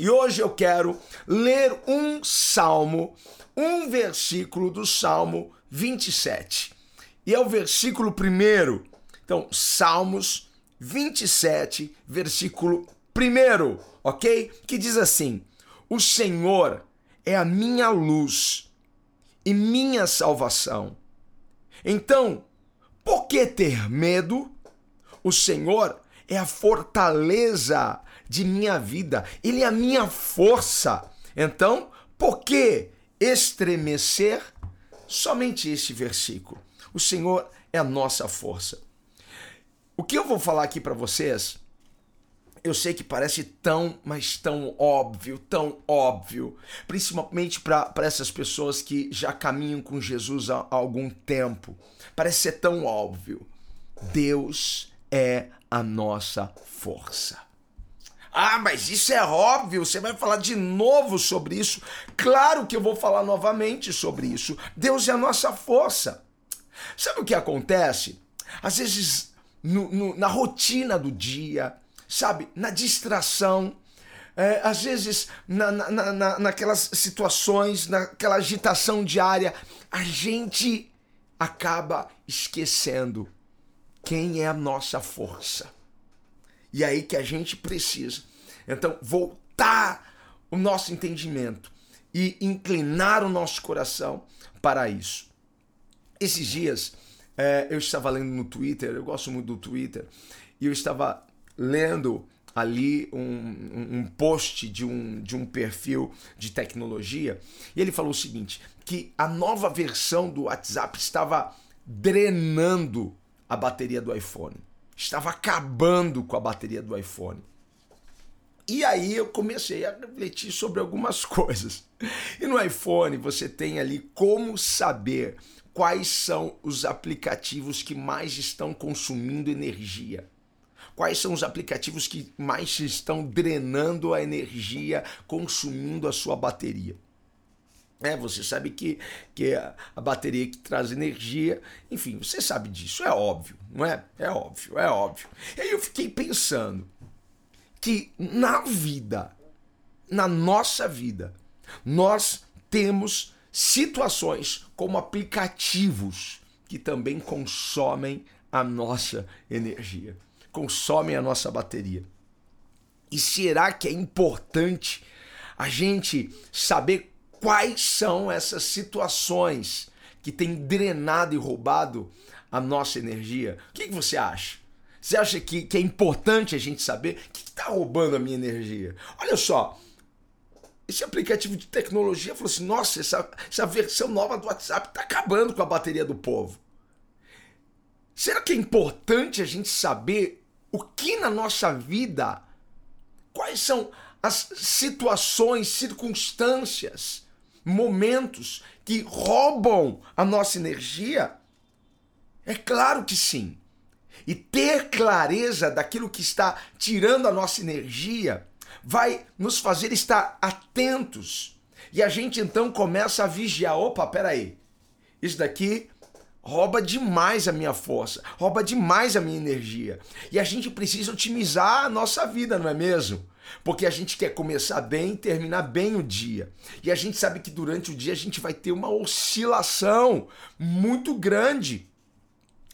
E hoje eu quero ler um salmo, um versículo do Salmo 27. E é o versículo primeiro. Então, Salmos 27, versículo primeiro, ok? Que diz assim: O Senhor é a minha luz e minha salvação. Então, por que ter medo? O Senhor é a fortaleza de minha vida, Ele é a minha força. Então, por que estremecer? Somente este versículo. O Senhor é a nossa força. O que eu vou falar aqui para vocês, eu sei que parece tão, mas tão óbvio, tão óbvio, principalmente para essas pessoas que já caminham com Jesus há, há algum tempo. Parece ser tão óbvio. Deus é a nossa força. Ah, mas isso é óbvio, você vai falar de novo sobre isso. Claro que eu vou falar novamente sobre isso. Deus é a nossa força. Sabe o que acontece? Às vezes, no, no, na rotina do dia, sabe, na distração, é, às vezes na, na, na, naquelas situações, naquela agitação diária, a gente acaba esquecendo quem é a nossa força. E é aí que a gente precisa, então, voltar o nosso entendimento e inclinar o nosso coração para isso. Esses dias, é, eu estava lendo no Twitter, eu gosto muito do Twitter, e eu estava lendo ali um, um, post de um, de um perfil de tecnologia, e ele falou o seguinte: que a nova versão do WhatsApp estava drenando a bateria do iPhone estava acabando com a bateria do iPhone. E aí eu comecei a refletir sobre algumas coisas. E no iPhone você tem ali como saber quais são os aplicativos que mais estão consumindo energia. Quais são os aplicativos que mais estão drenando a energia, consumindo a sua bateria. É, você sabe que, que a, a bateria que traz energia, enfim, você sabe disso, é óbvio, não é? É óbvio, é óbvio. E aí eu fiquei pensando que na vida, na nossa vida, nós temos situações como aplicativos que também consomem a nossa energia, consomem a nossa bateria. E será que é importante a gente saber quais são essas situações que têm drenado e roubado a nossa energia. O que, que você acha? Você acha que, que é importante a gente saber o que está roubando a minha energia? Olha só, esse aplicativo de tecnologia falou assim: nossa, essa, essa versão nova do WhatsApp está acabando com a bateria do povo. Será que é importante a gente saber o que na nossa vida, quais são as situações, circunstâncias momentos que roubam a nossa energia? É claro que sim. E ter clareza daquilo que está tirando a nossa energia vai nos fazer estar atentos. E a gente então começa a vigiar: opa, peraí, isso daqui rouba demais a minha força, rouba demais a minha energia. E a gente precisa otimizar a nossa vida, não é mesmo? Porque a gente quer começar bem e terminar bem o dia. E a gente sabe que durante o dia a gente vai ter uma oscilação muito grande.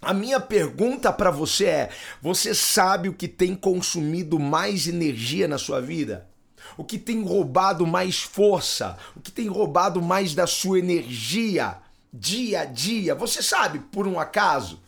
A minha pergunta para você é: você sabe o que tem consumido mais energia na sua vida? O que tem roubado mais força? O que tem roubado mais da sua energia dia a dia? Você sabe, por um acaso?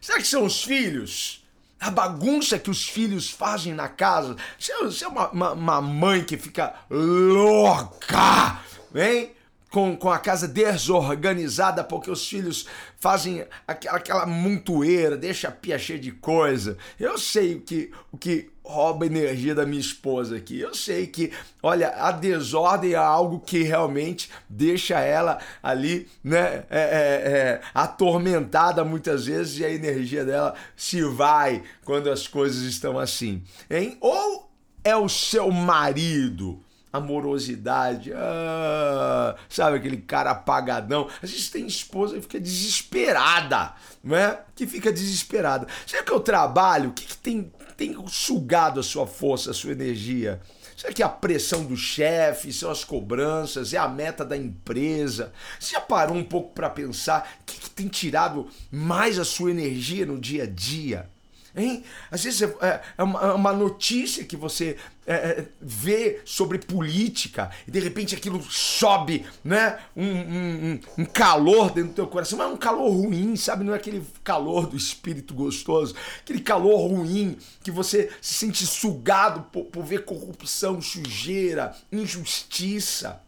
Será que são os filhos? A bagunça que os filhos fazem na casa. Você é uma, uma, uma mãe que fica louca, hein? Com, com a casa desorganizada porque os filhos fazem aquela, aquela montoeira, deixa a pia cheia de coisa. Eu sei o que, o que rouba energia da minha esposa aqui. Eu sei que, olha, a desordem é algo que realmente deixa ela ali, né, é, é, é, atormentada muitas vezes e a energia dela se vai quando as coisas estão assim, hein? Ou é o seu marido amorosidade, ah, sabe aquele cara apagadão. Às vezes tem esposa e fica desesperada, não é? Que fica desesperada. Será que eu trabalho? O que, que tem, tem sugado a sua força, a sua energia? Será que é a pressão do chefe, são as cobranças, é a meta da empresa? Você já parou um pouco para pensar o que, que tem tirado mais a sua energia no dia a dia? Hein? Às vezes é, é, é uma notícia que você é, é, vê sobre política e de repente aquilo sobe, né? Um, um, um, calor dentro do teu coração, mas é um calor ruim, sabe? Não é aquele calor do espírito gostoso, aquele calor ruim que você se sente sugado por, por ver corrupção, sujeira, injustiça.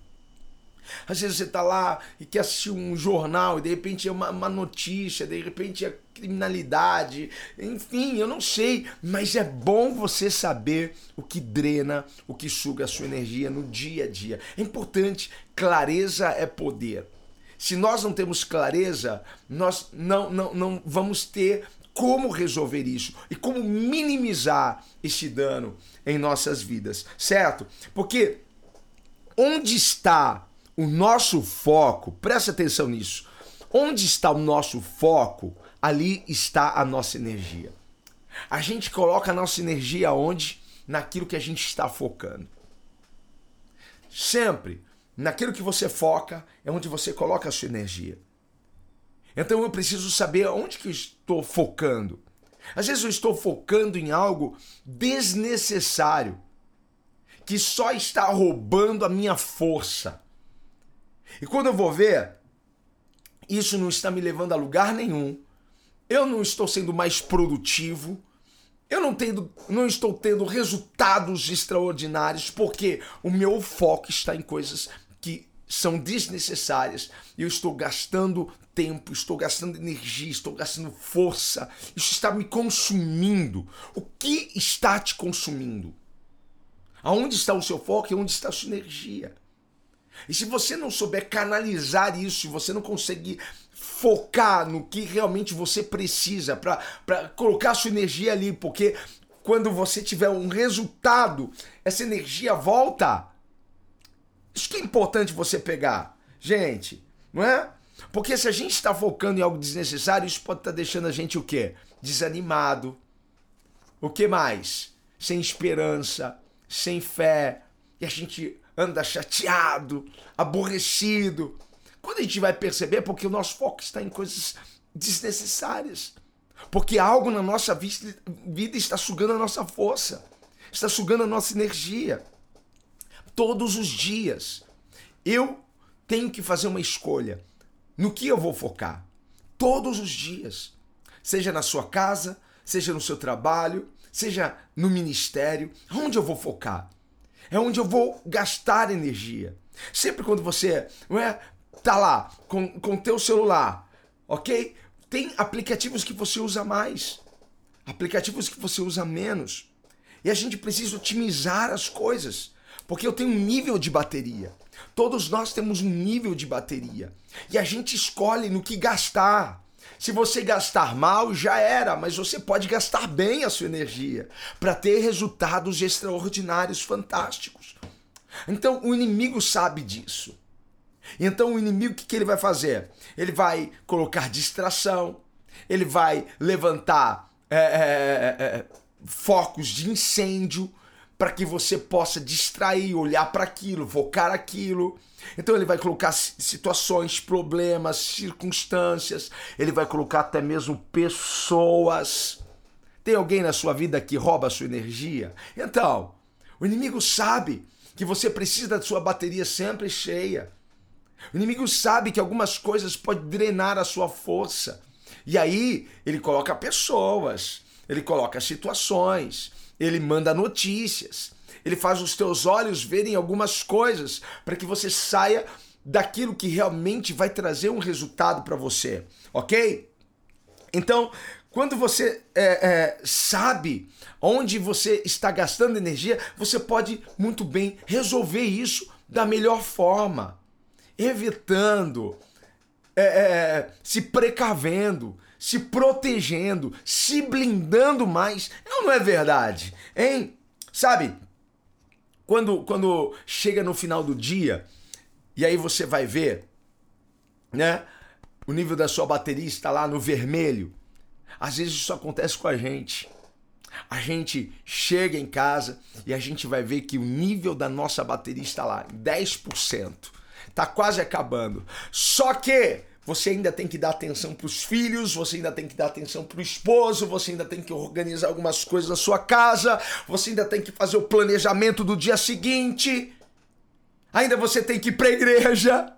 Às vezes você está lá e quer assistir um jornal e de repente é uma, uma notícia, de repente é criminalidade, enfim, eu não sei, mas é bom você saber o que drena, o que suga a sua energia no dia a dia. É importante, clareza é poder. Se nós não temos clareza, nós não, não, não vamos ter como resolver isso e como minimizar esse dano em nossas vidas, certo? Porque onde está o nosso foco, preste atenção nisso. Onde está o nosso foco, ali está a nossa energia. A gente coloca a nossa energia onde? Naquilo que a gente está focando. Sempre, naquilo que você foca, é onde você coloca a sua energia. Então eu preciso saber onde que eu estou focando. Às vezes eu estou focando em algo desnecessário, que só está roubando a minha força. E quando eu vou ver, isso não está me levando a lugar nenhum. Eu não estou sendo mais produtivo. Eu não, tendo, não estou tendo resultados extraordinários porque o meu foco está em coisas que são desnecessárias. Eu estou gastando tempo, estou gastando energia, estou gastando força. Isso está me consumindo. O que está te consumindo? Aonde está o seu foco e onde está a sua energia? E se você não souber canalizar isso, você não conseguir focar no que realmente você precisa para colocar sua energia ali, porque quando você tiver um resultado, essa energia volta. Isso que é importante você pegar, gente, não é? Porque se a gente está focando em algo desnecessário, isso pode estar tá deixando a gente o quê? Desanimado. O que mais? Sem esperança, sem fé. E a gente anda chateado, aborrecido. Quando a gente vai perceber, é porque o nosso foco está em coisas desnecessárias. Porque algo na nossa vida está sugando a nossa força, está sugando a nossa energia. Todos os dias. Eu tenho que fazer uma escolha. No que eu vou focar? Todos os dias. Seja na sua casa, seja no seu trabalho, seja no ministério. Onde eu vou focar? É onde eu vou gastar energia. Sempre quando você não é, tá lá com o teu celular, ok? Tem aplicativos que você usa mais, aplicativos que você usa menos. E a gente precisa otimizar as coisas, porque eu tenho um nível de bateria. Todos nós temos um nível de bateria. E a gente escolhe no que gastar. Se você gastar mal, já era, mas você pode gastar bem a sua energia para ter resultados extraordinários, fantásticos. Então o inimigo sabe disso. Então o inimigo o que, que ele vai fazer? Ele vai colocar distração, ele vai levantar é, é, é, é focos de incêndio para que você possa distrair, olhar para aquilo, focar aquilo. Então ele vai colocar situações, problemas, circunstâncias, ele vai colocar até mesmo pessoas. Tem alguém na sua vida que rouba a sua energia? Então, o inimigo sabe que você precisa da sua bateria sempre cheia. O inimigo sabe que algumas coisas podem drenar a sua força. E aí ele coloca pessoas, ele coloca situações, ele manda notícias, ele faz os teus olhos verem algumas coisas para que você saia daquilo que realmente vai trazer um resultado para você, ok? Então, quando você é, é, sabe onde você está gastando energia, você pode muito bem resolver isso da melhor forma, evitando, é, é se precavendo, se protegendo, se blindando mais. Não, não é verdade, hein? Sabe, quando, quando chega no final do dia, e aí você vai ver, né? O nível da sua bateria está lá no vermelho. Às vezes isso acontece com a gente. A gente chega em casa e a gente vai ver que o nível da nossa bateria está lá, 10%. Tá quase acabando. Só que você ainda tem que dar atenção para os filhos, você ainda tem que dar atenção para o esposo, você ainda tem que organizar algumas coisas na sua casa, você ainda tem que fazer o planejamento do dia seguinte, ainda você tem que ir para a igreja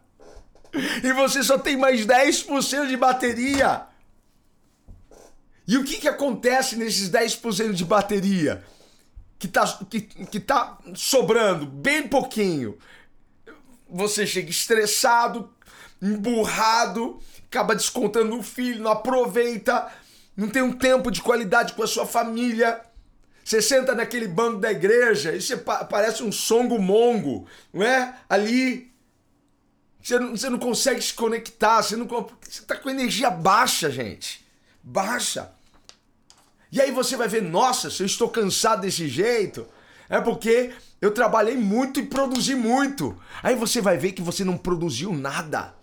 e você só tem mais 10% de bateria. E o que, que acontece nesses 10% de bateria? Que tá, que, que tá sobrando bem pouquinho. Você chega estressado, emburrado, acaba descontando o filho, não aproveita, não tem um tempo de qualidade com a sua família. Você senta naquele banco da igreja e você parece um songo mongo, não é? Ali. Você não, você não consegue se conectar, você não você tá com energia baixa, gente. Baixa. E aí você vai ver, nossa, se eu estou cansado desse jeito, é porque eu trabalhei muito e produzi muito. Aí você vai ver que você não produziu nada.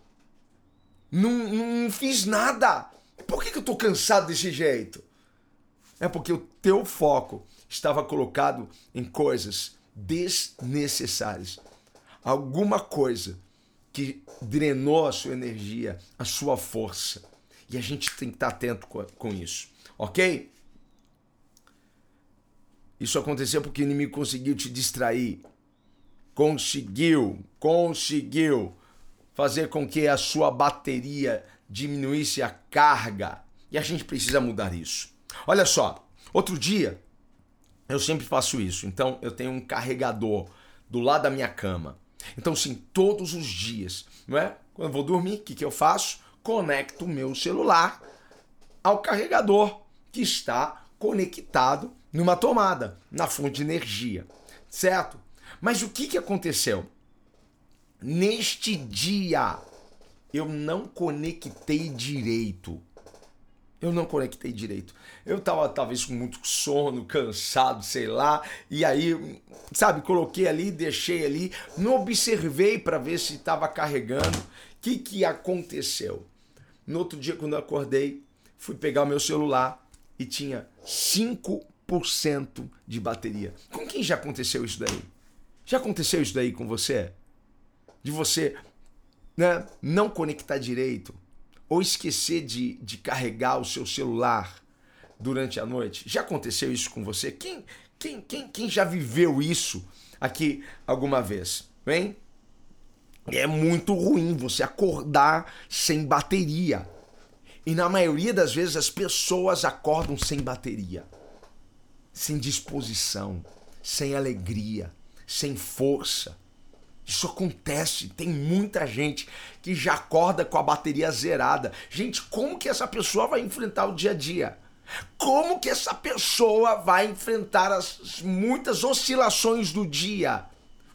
Não, não fiz nada. Por que, que eu estou cansado desse jeito? É porque o teu foco estava colocado em coisas desnecessárias. Alguma coisa que drenou a sua energia, a sua força. E a gente tem que estar atento com isso, ok? Isso aconteceu porque o inimigo conseguiu te distrair. Conseguiu, conseguiu fazer com que a sua bateria diminuísse a carga. E a gente precisa mudar isso. Olha só, outro dia eu sempre faço isso. Então eu tenho um carregador do lado da minha cama. Então sim, todos os dias, não é? Quando eu vou dormir, o que, que eu faço? Conecto o meu celular ao carregador que está conectado numa tomada, na fonte de energia, certo? Mas o que, que aconteceu? Neste dia, eu não conectei direito. Eu não conectei direito. Eu tava talvez com muito sono, cansado, sei lá, e aí, sabe, coloquei ali, deixei ali, não observei para ver se estava carregando. O que que aconteceu? No outro dia quando eu acordei, fui pegar o meu celular e tinha 5 1% de bateria. Com quem já aconteceu isso daí? Já aconteceu isso daí com você? De você né, não conectar direito ou esquecer de, de carregar o seu celular durante a noite? Já aconteceu isso com você? Quem, quem, quem, quem já viveu isso aqui alguma vez? Bem? É muito ruim você acordar sem bateria. E na maioria das vezes as pessoas acordam sem bateria sem disposição, sem alegria, sem força. Isso acontece, tem muita gente que já acorda com a bateria zerada. Gente, como que essa pessoa vai enfrentar o dia a dia? Como que essa pessoa vai enfrentar as muitas oscilações do dia?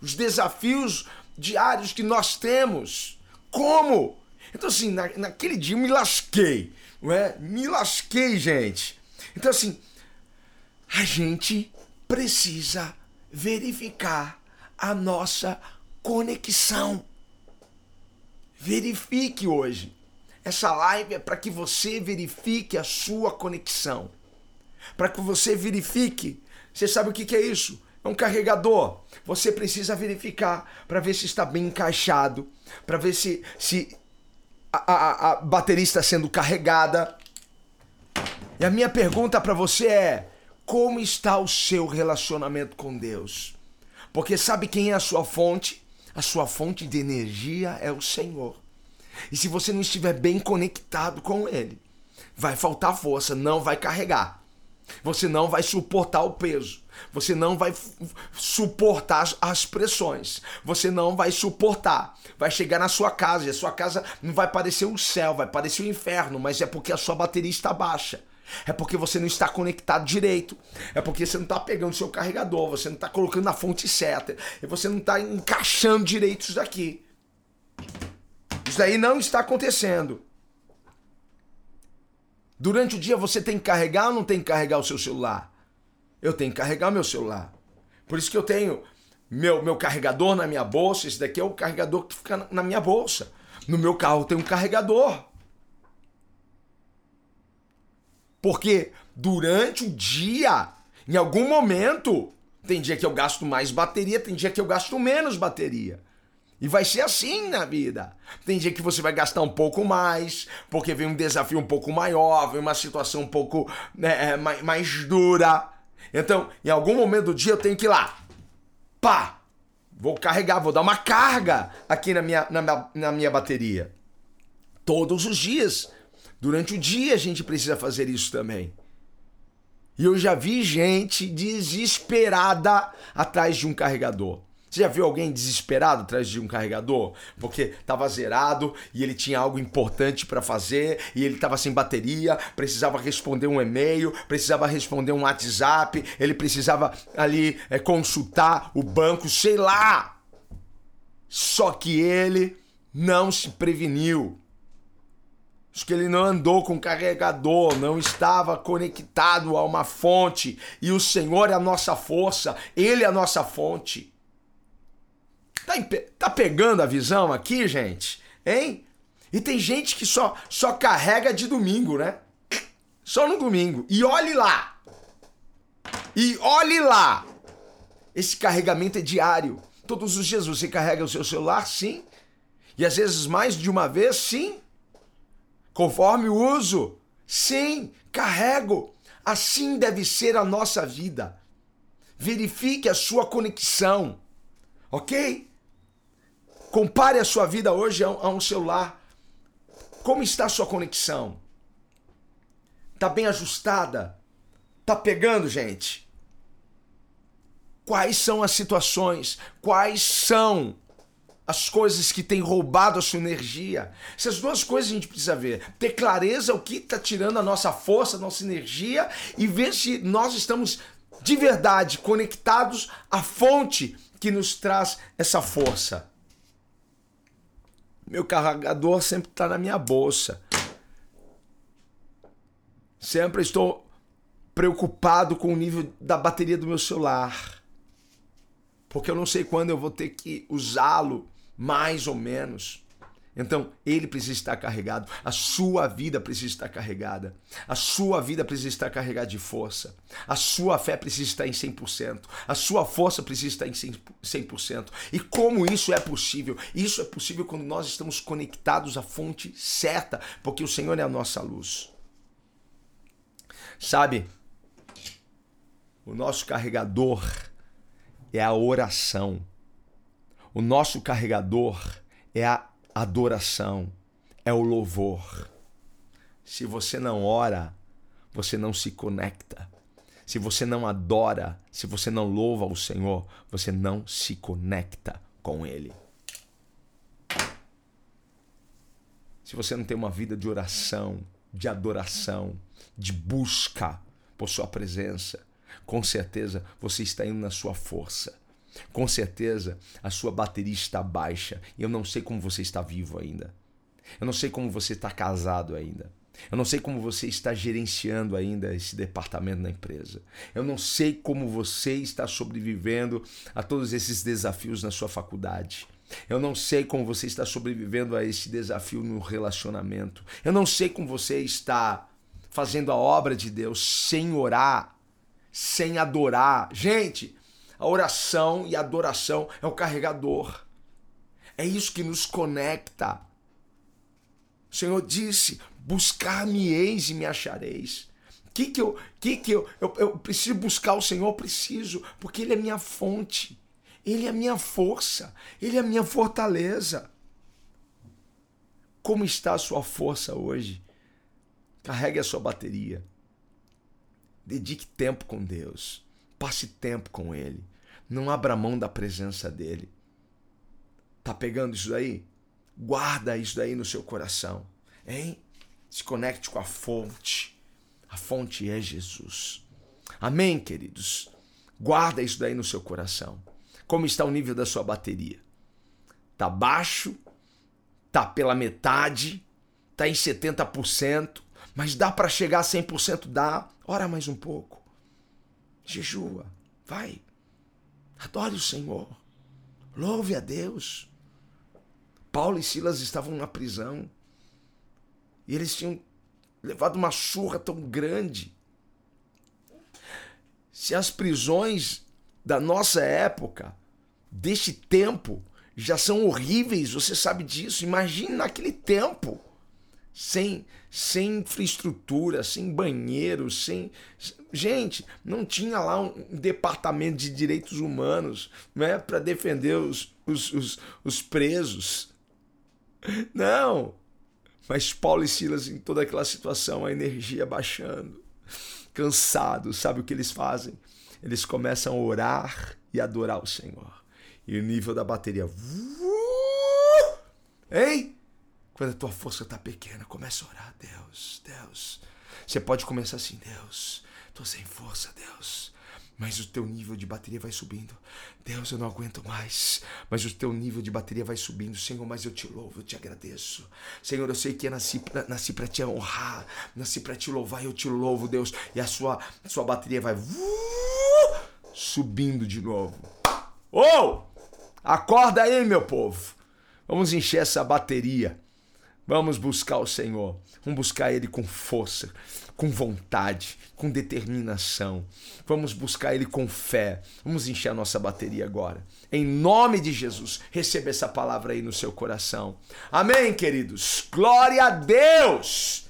Os desafios diários que nós temos? Como? Então, assim, na, naquele dia eu me lasquei, não é? Me lasquei, gente. Então, assim, a gente precisa verificar a nossa conexão. Verifique hoje. Essa live é para que você verifique a sua conexão. Para que você verifique. Você sabe o que, que é isso? É um carregador. Você precisa verificar para ver se está bem encaixado, para ver se, se a, a, a bateria está sendo carregada. E a minha pergunta para você é: como está o seu relacionamento com Deus. Porque sabe quem é a sua fonte? A sua fonte de energia é o Senhor. E se você não estiver bem conectado com Ele, vai faltar força, não vai carregar. Você não vai suportar o peso. Você não vai suportar as pressões. Você não vai suportar. Vai chegar na sua casa e a sua casa não vai parecer um céu, vai parecer um inferno, mas é porque a sua bateria está baixa. É porque você não está conectado direito. É porque você não está pegando seu carregador, você não está colocando na fonte certa. E você não está encaixando direito isso daqui. Isso daí não está acontecendo. Durante o dia você tem que carregar ou não tem que carregar o seu celular? Eu tenho que carregar meu celular. Por isso que eu tenho meu, meu carregador na minha bolsa. Esse daqui é o carregador que fica na minha bolsa. No meu carro tem um carregador. Porque durante o dia, em algum momento, tem dia que eu gasto mais bateria, tem dia que eu gasto menos bateria. E vai ser assim na vida. Tem dia que você vai gastar um pouco mais, porque vem um desafio um pouco maior, vem uma situação um pouco né, é, mais, mais dura. Então, em algum momento do dia eu tenho que ir lá. Pá! Vou carregar, vou dar uma carga aqui na minha, na minha, na minha bateria. Todos os dias. Durante o dia a gente precisa fazer isso também. E eu já vi gente desesperada atrás de um carregador. Você já viu alguém desesperado atrás de um carregador? Porque estava zerado e ele tinha algo importante para fazer e ele estava sem bateria, precisava responder um e-mail, precisava responder um WhatsApp, ele precisava ali é, consultar o banco, sei lá. Só que ele não se preveniu. Acho que ele não andou com carregador, não estava conectado a uma fonte. E o Senhor é a nossa força, Ele é a nossa fonte. Tá, tá pegando a visão aqui, gente? Hein? E tem gente que só, só carrega de domingo, né? Só no domingo. E olhe lá. E olhe lá. Esse carregamento é diário. Todos os dias você carrega o seu celular, sim. E às vezes mais de uma vez, sim. Conforme o uso, sim, carrego. Assim deve ser a nossa vida. Verifique a sua conexão, ok? Compare a sua vida hoje a um, celular. Como está a sua conexão? Tá bem ajustada? Tá pegando, gente? Quais são as situações? Quais são as coisas que têm roubado a sua energia? Essas duas coisas a gente precisa ver. Ter clareza o que está tirando a nossa força, a nossa energia e ver se nós estamos de verdade conectados à fonte que nos traz essa força. Meu carregador sempre está na minha bolsa. Sempre estou preocupado com o nível da bateria do meu celular. Porque eu não sei quando eu vou ter que usá-lo, mais ou menos. Então, ele precisa estar carregado, a sua vida precisa estar carregada, a sua vida precisa estar carregada de força, a sua fé precisa estar em 100%, a sua força precisa estar em 100%. E como isso é possível? Isso é possível quando nós estamos conectados à fonte certa, porque o Senhor é a nossa luz. Sabe, o nosso carregador é a oração, o nosso carregador é a adoração, é o louvor. Se você não ora, você não se conecta. Se você não adora, se você não louva o Senhor, você não se conecta com Ele. Se você não tem uma vida de oração, de adoração, de busca por Sua presença, com certeza você está indo na sua força com certeza a sua bateria está baixa eu não sei como você está vivo ainda. Eu não sei como você está casado ainda. Eu não sei como você está gerenciando ainda esse departamento na empresa. Eu não sei como você está sobrevivendo a todos esses desafios na sua faculdade. Eu não sei como você está sobrevivendo a esse desafio no relacionamento. Eu não sei como você está fazendo a obra de Deus sem orar, sem adorar. Gente, a oração e a adoração é o carregador. É isso que nos conecta. O Senhor disse: Buscar-me-eis e me achareis. O que, que, eu, que, que eu, eu, eu preciso buscar o Senhor? Preciso, porque Ele é minha fonte, Ele é minha força, Ele é minha fortaleza. Como está a sua força hoje? Carregue a sua bateria. Dedique tempo com Deus. Passe tempo com Ele. Não abra mão da presença dEle. Tá pegando isso daí? Guarda isso daí no seu coração. Hein? Se conecte com a fonte. A fonte é Jesus. Amém, queridos? Guarda isso daí no seu coração. Como está o nível da sua bateria? Tá baixo? Tá pela metade? Tá em 70%? Mas dá para chegar a 100%? Dá. Ora mais um pouco. Jejua. Vai. Adore o Senhor. Louve a Deus. Paulo e Silas estavam na prisão. E eles tinham levado uma surra tão grande. Se as prisões da nossa época, deste tempo, já são horríveis, você sabe disso. Imagine naquele tempo, sem, sem infraestrutura, sem banheiro, sem. Gente, não tinha lá um departamento de direitos humanos né, para defender os, os, os, os presos. Não! Mas Paulo e Silas, em toda aquela situação, a energia baixando, cansados, sabe o que eles fazem? Eles começam a orar e adorar o Senhor e o nível da bateria. Hein? Quando a tua força está pequena, começa a orar. Deus, Deus. Você pode começar assim, Deus, tô sem força, Deus. Mas o teu nível de bateria vai subindo. Deus, eu não aguento mais. Mas o teu nível de bateria vai subindo. Senhor, mas eu te louvo, eu te agradeço. Senhor, eu sei que eu nasci, para te honrar. Nasci para te louvar eu te louvo, Deus. E a sua, a sua bateria vai subindo de novo. Oh! Acorda aí, meu povo. Vamos encher essa bateria. Vamos buscar o Senhor. Vamos buscar Ele com força, com vontade, com determinação. Vamos buscar Ele com fé. Vamos encher a nossa bateria agora. Em nome de Jesus, receba essa palavra aí no seu coração. Amém, queridos. Glória a Deus.